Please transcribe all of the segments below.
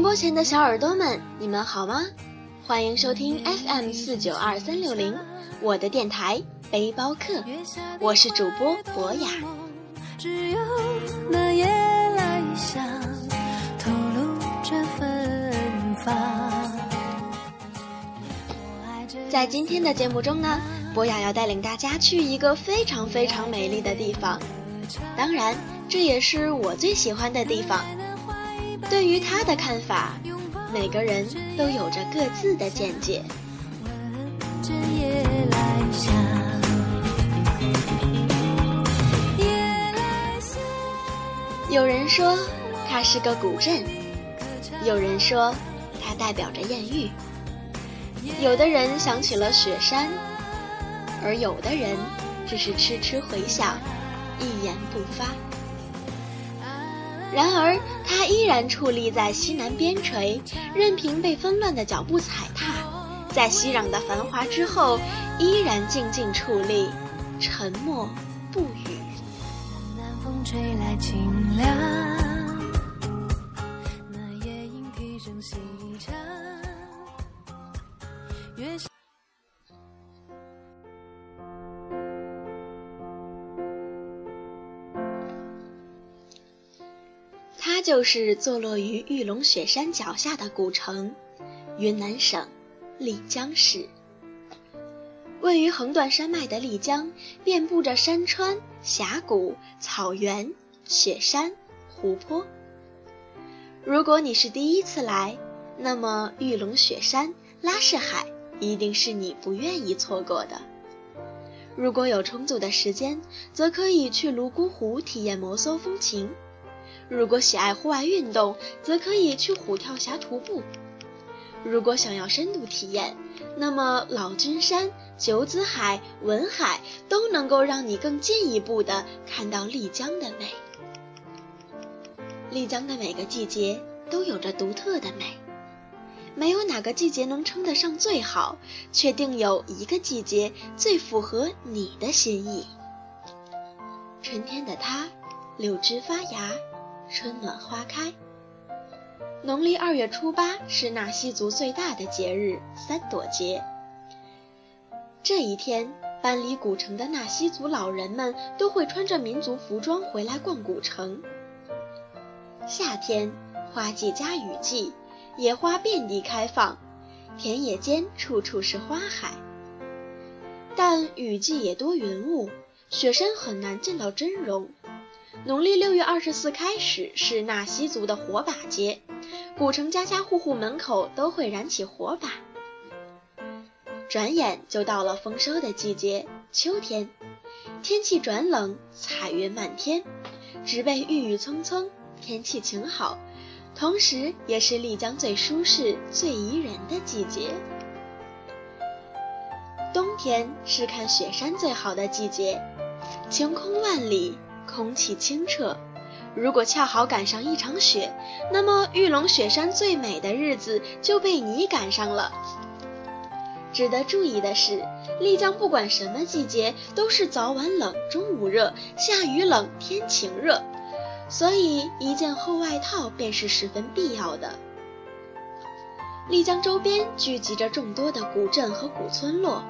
播前的小耳朵们，你们好吗？欢迎收听 FM 四九二三六零，我的电台背包客，我是主播博雅。在今天的节目中呢，博雅要带领大家去一个非常非常美丽的地方，当然，这也是我最喜欢的地方。对于他的看法，每个人都有着各自的见解。有人说它是个古镇，有人说它代表着艳遇。有的人想起了雪山，而有的人只是痴痴回想，一言不发。然而，他依然矗立在西南边陲，任凭被纷乱的脚步踩踏，在熙攘的繁华之后，依然静静矗立，沉默不语。南风吹来清凉。就是坐落于玉龙雪山脚下的古城，云南省丽江市。位于横断山脉的丽江，遍布着山川、峡谷、草原、雪山、湖泊。如果你是第一次来，那么玉龙雪山、拉市海一定是你不愿意错过的。如果有充足的时间，则可以去泸沽湖体验摩梭风情。如果喜爱户外运动，则可以去虎跳峡徒步；如果想要深度体验，那么老君山、九子海、文海都能够让你更进一步的看到丽江的美。丽江的每个季节都有着独特的美，没有哪个季节能称得上最好，却定有一个季节最符合你的心意。春天的它，柳枝发芽。春暖花开。农历二月初八是纳西族最大的节日三朵节。这一天，搬离古城的纳西族老人们都会穿着民族服装回来逛古城。夏天，花季加雨季，野花遍地开放，田野间处处是花海。但雨季也多云雾，雪山很难见到真容。农历六月二十四开始是纳西族的火把节，古城家家户户门口都会燃起火把。转眼就到了丰收的季节，秋天，天气转冷，彩云满天，植被郁郁葱葱，天气晴好，同时也是丽江最舒适、最宜人的季节。冬天是看雪山最好的季节，晴空万里。空气清澈，如果恰好赶上一场雪，那么玉龙雪山最美的日子就被你赶上了。值得注意的是，丽江不管什么季节都是早晚冷，中午热，下雨冷，天晴热，所以一件厚外套便是十分必要的。丽江周边聚集着众多的古镇和古村落，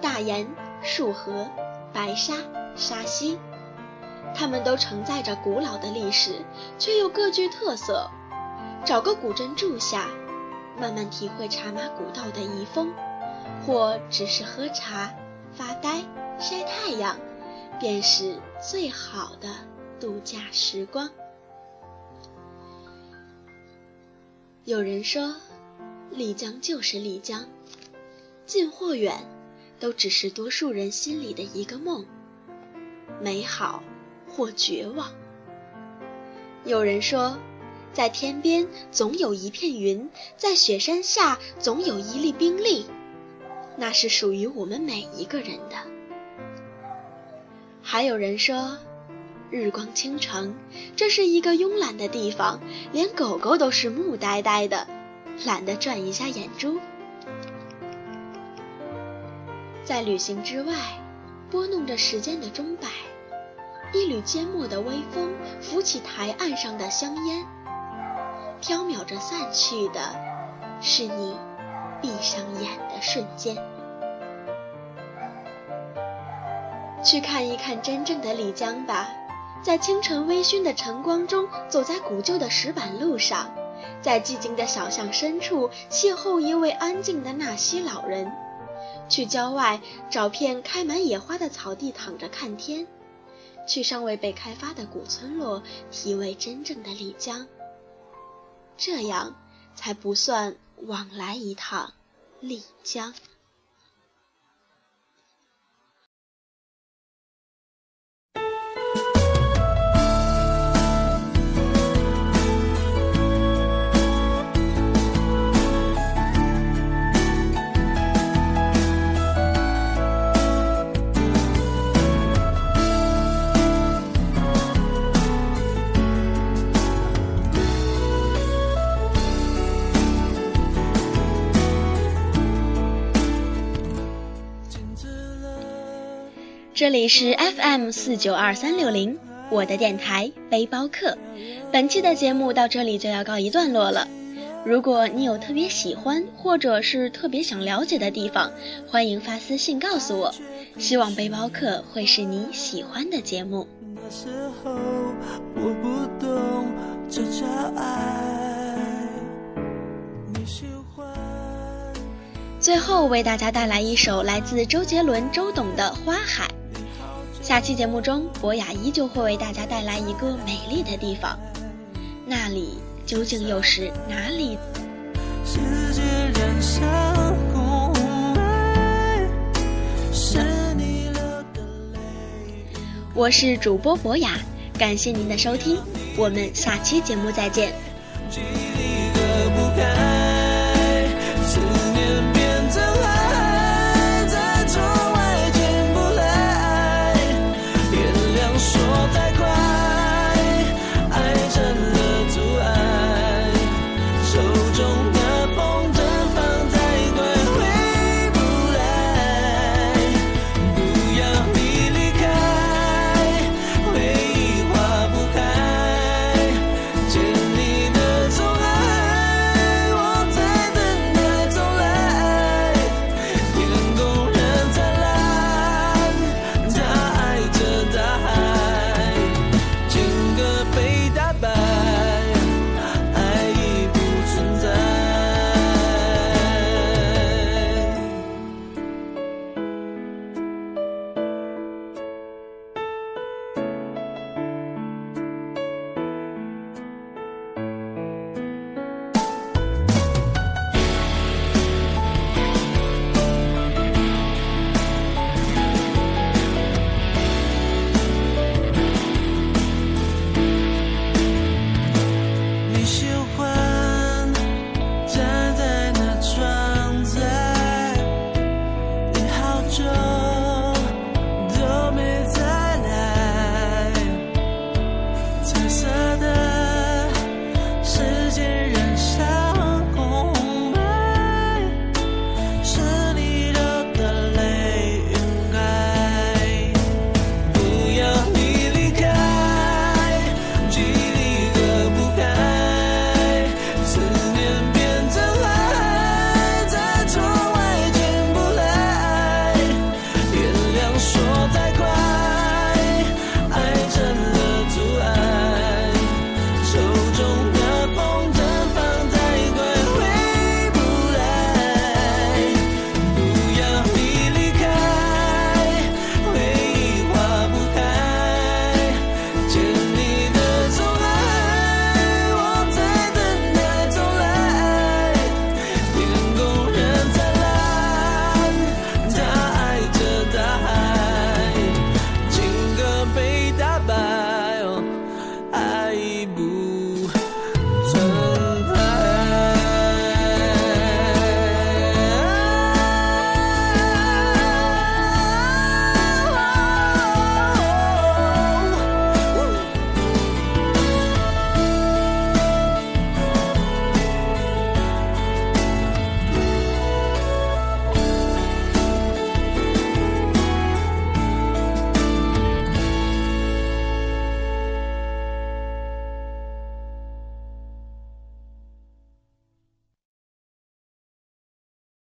大研、束河、白沙、沙溪。他们都承载着古老的历史，却又各具特色。找个古镇住下，慢慢体会茶马古道的遗风，或只是喝茶、发呆、晒太阳，便是最好的度假时光。有人说，丽江就是丽江，近或远，都只是多数人心里的一个梦，美好。或绝望。有人说，在天边总有一片云，在雪山下总有一粒冰粒，那是属于我们每一个人的。还有人说，日光倾城，这是一个慵懒的地方，连狗狗都是木呆呆的，懒得转一下眼珠。在旅行之外，拨弄着时间的钟摆。一缕缄默的微风，拂起台岸上的香烟。飘渺着散去的，是你闭上眼的瞬间。去看一看真正的丽江吧，在清晨微醺的晨光中，走在古旧的石板路上，在寂静的小巷深处邂逅一位安静的纳西老人。去郊外找片开满野花的草地躺着看天，去尚未被开发的古村落体味真正的丽江。这样才不算往来一趟丽江。这里是 FM 四九二三六零，我的电台背包客。本期的节目到这里就要告一段落了。如果你有特别喜欢或者是特别想了解的地方，欢迎发私信告诉我。希望背包客会是你喜欢的节目。最后为大家带来一首来自周杰伦、周董的《花海》。下期节目中，博雅依旧会为大家带来一个美丽的地方，那里究竟又是哪里？我是主播博雅，感谢您的收听，我们下期节目再见。